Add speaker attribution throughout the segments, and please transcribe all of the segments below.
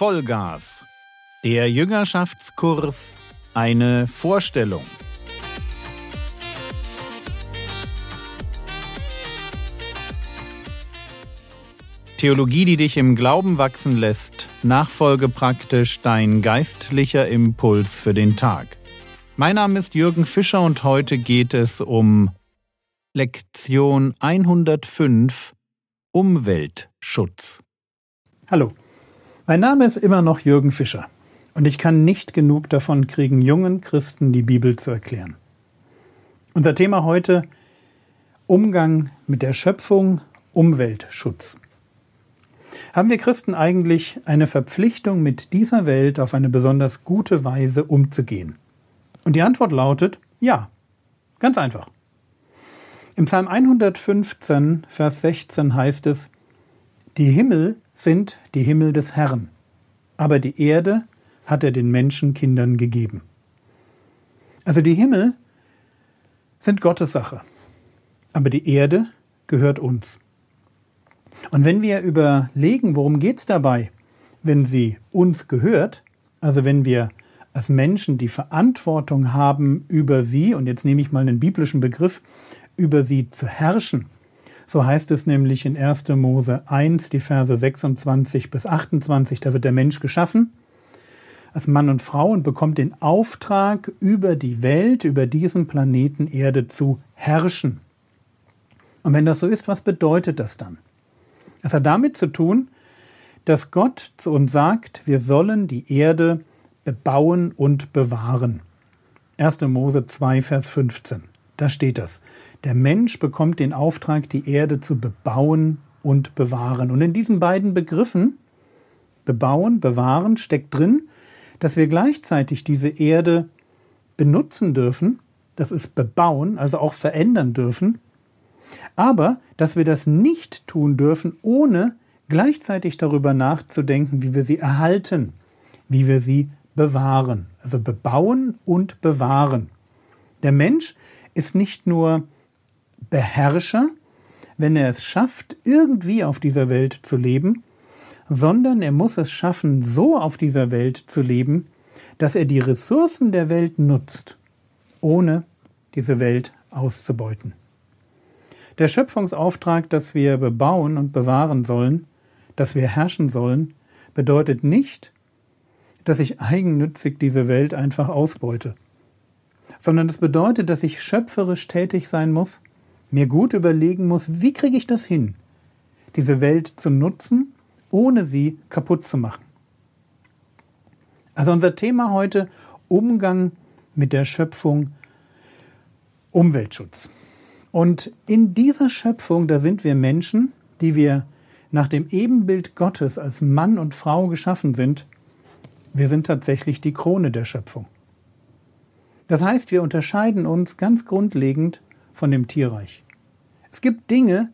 Speaker 1: Vollgas. Der Jüngerschaftskurs eine Vorstellung. Theologie, die dich im Glauben wachsen lässt, nachfolge praktisch dein geistlicher Impuls für den Tag. Mein Name ist Jürgen Fischer und heute geht es um Lektion 105 Umweltschutz.
Speaker 2: Hallo, mein Name ist immer noch Jürgen Fischer und ich kann nicht genug davon kriegen, jungen Christen die Bibel zu erklären. Unser Thema heute Umgang mit der Schöpfung, Umweltschutz. Haben wir Christen eigentlich eine Verpflichtung, mit dieser Welt auf eine besonders gute Weise umzugehen? Und die Antwort lautet ja, ganz einfach. Im Psalm 115, Vers 16 heißt es, Die Himmel sind die Himmel des Herrn, aber die Erde hat er den Menschenkindern gegeben. Also die Himmel sind Gottes Sache, aber die Erde gehört uns. Und wenn wir überlegen, worum geht es dabei, wenn sie uns gehört, also wenn wir als Menschen die Verantwortung haben über sie, und jetzt nehme ich mal einen biblischen Begriff, über sie zu herrschen. So heißt es nämlich in 1. Mose 1, die Verse 26 bis 28, da wird der Mensch geschaffen als Mann und Frau und bekommt den Auftrag, über die Welt, über diesen Planeten Erde zu herrschen. Und wenn das so ist, was bedeutet das dann? Es hat damit zu tun, dass Gott zu uns sagt, wir sollen die Erde bebauen und bewahren. 1. Mose 2, Vers 15. Da steht das. Der Mensch bekommt den Auftrag, die Erde zu bebauen und bewahren. Und in diesen beiden Begriffen, bebauen, bewahren, steckt drin, dass wir gleichzeitig diese Erde benutzen dürfen, das ist bebauen, also auch verändern dürfen, aber dass wir das nicht tun dürfen, ohne gleichzeitig darüber nachzudenken, wie wir sie erhalten, wie wir sie bewahren. Also bebauen und bewahren. Der Mensch ist nicht nur Beherrscher, wenn er es schafft, irgendwie auf dieser Welt zu leben, sondern er muss es schaffen, so auf dieser Welt zu leben, dass er die Ressourcen der Welt nutzt, ohne diese Welt auszubeuten. Der Schöpfungsauftrag, dass wir bebauen und bewahren sollen, dass wir herrschen sollen, bedeutet nicht, dass ich eigennützig diese Welt einfach ausbeute sondern es bedeutet, dass ich schöpferisch tätig sein muss, mir gut überlegen muss, wie kriege ich das hin, diese Welt zu nutzen, ohne sie kaputt zu machen. Also unser Thema heute Umgang mit der Schöpfung, Umweltschutz. Und in dieser Schöpfung, da sind wir Menschen, die wir nach dem Ebenbild Gottes als Mann und Frau geschaffen sind. Wir sind tatsächlich die Krone der Schöpfung. Das heißt, wir unterscheiden uns ganz grundlegend von dem Tierreich. Es gibt Dinge,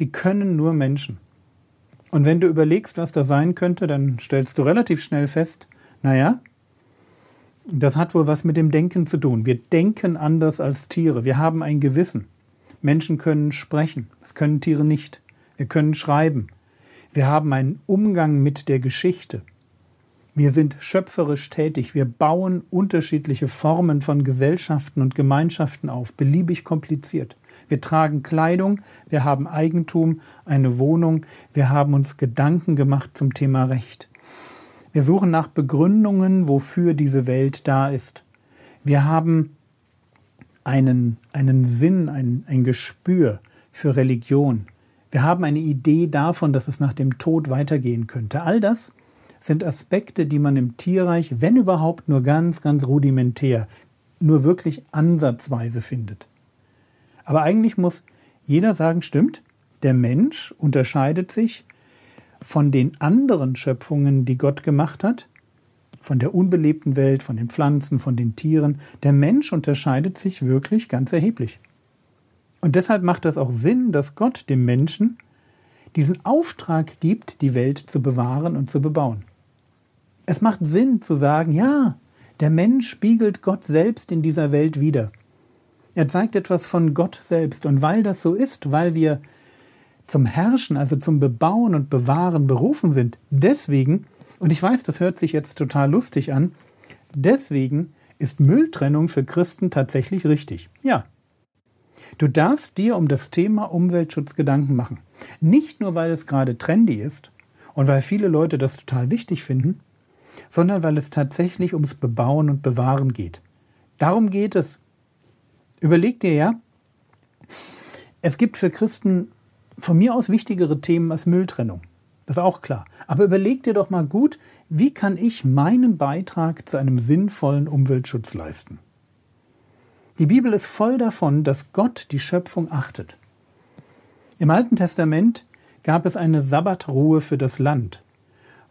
Speaker 2: die können nur Menschen. Und wenn du überlegst, was da sein könnte, dann stellst du relativ schnell fest, naja, das hat wohl was mit dem Denken zu tun. Wir denken anders als Tiere. Wir haben ein Gewissen. Menschen können sprechen. Das können Tiere nicht. Wir können schreiben. Wir haben einen Umgang mit der Geschichte. Wir sind schöpferisch tätig. Wir bauen unterschiedliche Formen von Gesellschaften und Gemeinschaften auf, beliebig kompliziert. Wir tragen Kleidung, wir haben Eigentum, eine Wohnung, wir haben uns Gedanken gemacht zum Thema Recht. Wir suchen nach Begründungen, wofür diese Welt da ist. Wir haben einen, einen Sinn, ein, ein Gespür für Religion. Wir haben eine Idee davon, dass es nach dem Tod weitergehen könnte. All das sind Aspekte, die man im Tierreich, wenn überhaupt, nur ganz, ganz rudimentär, nur wirklich ansatzweise findet. Aber eigentlich muss jeder sagen, stimmt, der Mensch unterscheidet sich von den anderen Schöpfungen, die Gott gemacht hat, von der unbelebten Welt, von den Pflanzen, von den Tieren. Der Mensch unterscheidet sich wirklich ganz erheblich. Und deshalb macht es auch Sinn, dass Gott dem Menschen diesen Auftrag gibt, die Welt zu bewahren und zu bebauen. Es macht Sinn zu sagen, ja, der Mensch spiegelt Gott selbst in dieser Welt wider. Er zeigt etwas von Gott selbst. Und weil das so ist, weil wir zum Herrschen, also zum Bebauen und Bewahren berufen sind, deswegen Und ich weiß, das hört sich jetzt total lustig an. Deswegen ist Mülltrennung für Christen tatsächlich richtig. Ja. Du darfst dir um das Thema Umweltschutz Gedanken machen. Nicht nur, weil es gerade trendy ist und weil viele Leute das total wichtig finden, sondern weil es tatsächlich ums Bebauen und Bewahren geht. Darum geht es. Überleg dir ja, es gibt für Christen von mir aus wichtigere Themen als Mülltrennung. Das ist auch klar. Aber überleg dir doch mal gut, wie kann ich meinen Beitrag zu einem sinnvollen Umweltschutz leisten? Die Bibel ist voll davon, dass Gott die Schöpfung achtet. Im Alten Testament gab es eine Sabbatruhe für das Land,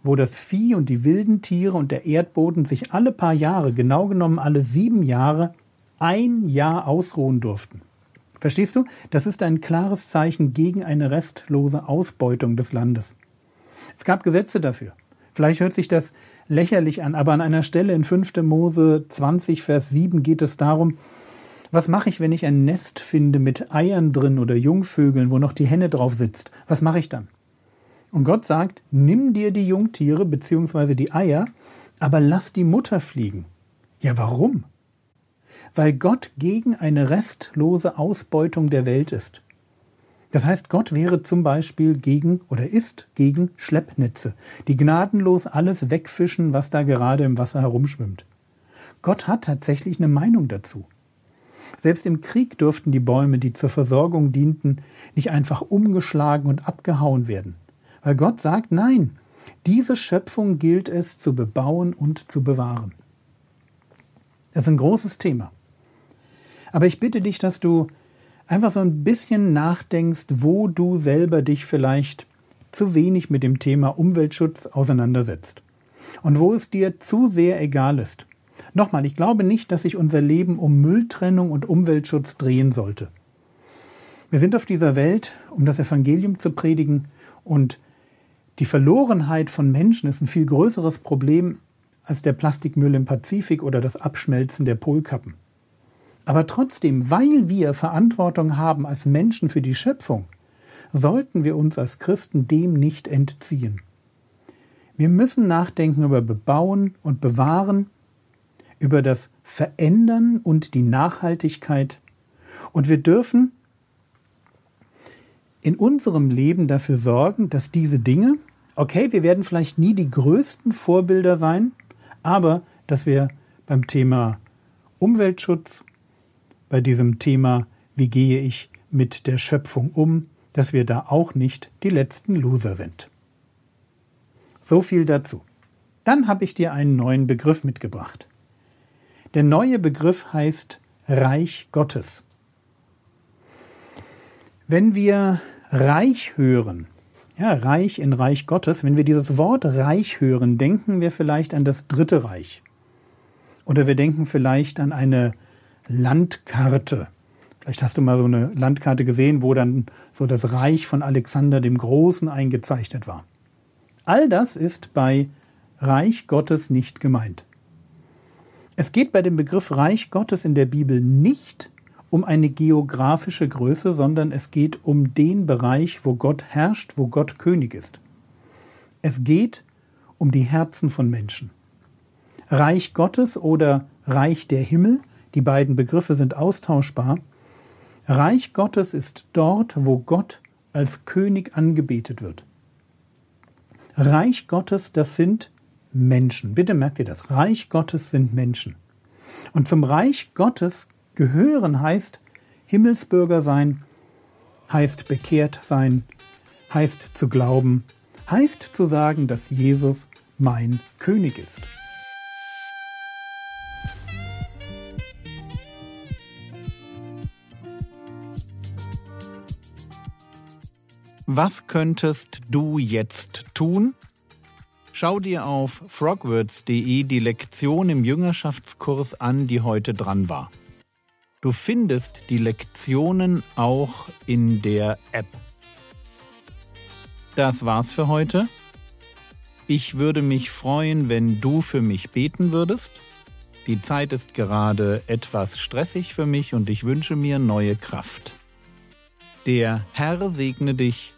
Speaker 2: wo das Vieh und die wilden Tiere und der Erdboden sich alle paar Jahre, genau genommen alle sieben Jahre, ein Jahr ausruhen durften. Verstehst du? Das ist ein klares Zeichen gegen eine restlose Ausbeutung des Landes. Es gab Gesetze dafür. Vielleicht hört sich das lächerlich an, aber an einer Stelle in 5. Mose 20, Vers 7 geht es darum, was mache ich, wenn ich ein Nest finde mit Eiern drin oder Jungvögeln, wo noch die Henne drauf sitzt? Was mache ich dann? Und Gott sagt, nimm dir die Jungtiere bzw. die Eier, aber lass die Mutter fliegen. Ja, warum? Weil Gott gegen eine restlose Ausbeutung der Welt ist. Das heißt, Gott wäre zum Beispiel gegen oder ist gegen Schleppnetze, die gnadenlos alles wegfischen, was da gerade im Wasser herumschwimmt. Gott hat tatsächlich eine Meinung dazu. Selbst im Krieg durften die Bäume, die zur Versorgung dienten, nicht einfach umgeschlagen und abgehauen werden. Weil Gott sagt, nein, diese Schöpfung gilt es zu bebauen und zu bewahren. Das ist ein großes Thema. Aber ich bitte dich, dass du einfach so ein bisschen nachdenkst, wo du selber dich vielleicht zu wenig mit dem Thema Umweltschutz auseinandersetzt. Und wo es dir zu sehr egal ist. Nochmal, ich glaube nicht, dass sich unser Leben um Mülltrennung und Umweltschutz drehen sollte. Wir sind auf dieser Welt, um das Evangelium zu predigen und die Verlorenheit von Menschen ist ein viel größeres Problem als der Plastikmüll im Pazifik oder das Abschmelzen der Polkappen. Aber trotzdem, weil wir Verantwortung haben als Menschen für die Schöpfung, sollten wir uns als Christen dem nicht entziehen. Wir müssen nachdenken über Bebauen und Bewahren, über das Verändern und die Nachhaltigkeit. Und wir dürfen in unserem Leben dafür sorgen, dass diese Dinge, okay, wir werden vielleicht nie die größten Vorbilder sein, aber dass wir beim Thema Umweltschutz, bei diesem Thema, wie gehe ich mit der Schöpfung um, dass wir da auch nicht die letzten Loser sind. So viel dazu. Dann habe ich dir einen neuen Begriff mitgebracht. Der neue Begriff heißt Reich Gottes. Wenn wir Reich hören, ja, Reich in Reich Gottes, wenn wir dieses Wort Reich hören, denken wir vielleicht an das Dritte Reich. Oder wir denken vielleicht an eine Landkarte. Vielleicht hast du mal so eine Landkarte gesehen, wo dann so das Reich von Alexander dem Großen eingezeichnet war. All das ist bei Reich Gottes nicht gemeint. Es geht bei dem Begriff Reich Gottes in der Bibel nicht um eine geografische Größe, sondern es geht um den Bereich, wo Gott herrscht, wo Gott König ist. Es geht um die Herzen von Menschen. Reich Gottes oder Reich der Himmel die beiden Begriffe sind austauschbar. Reich Gottes ist dort, wo Gott als König angebetet wird. Reich Gottes, das sind Menschen. Bitte merkt ihr das. Reich Gottes sind Menschen. Und zum Reich Gottes gehören heißt Himmelsbürger sein, heißt bekehrt sein, heißt zu glauben, heißt zu sagen, dass Jesus mein König ist.
Speaker 1: Was könntest du jetzt tun? Schau dir auf frogwords.de die Lektion im Jüngerschaftskurs an, die heute dran war. Du findest die Lektionen auch in der App. Das war's für heute. Ich würde mich freuen, wenn du für mich beten würdest. Die Zeit ist gerade etwas stressig für mich und ich wünsche mir neue Kraft. Der Herr segne dich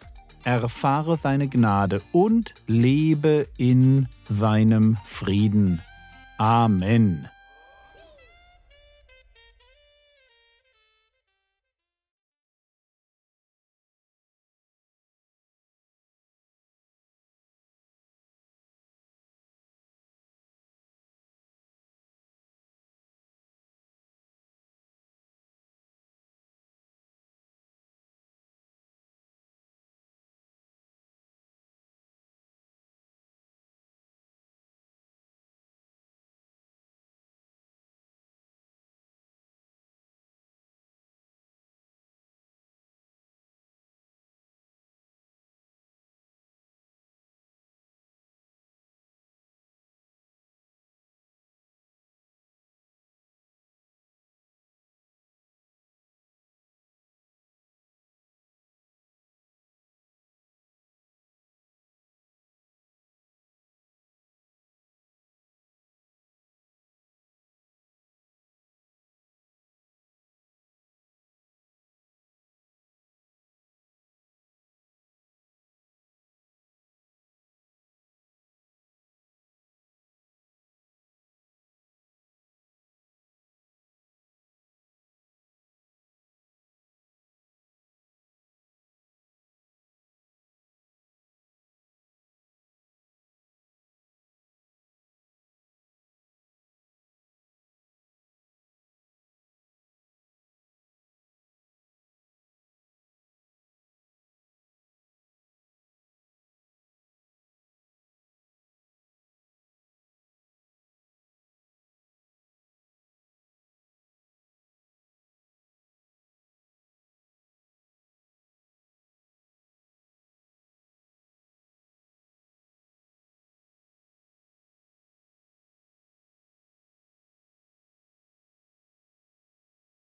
Speaker 1: erfahre seine Gnade und lebe in seinem Frieden. Amen.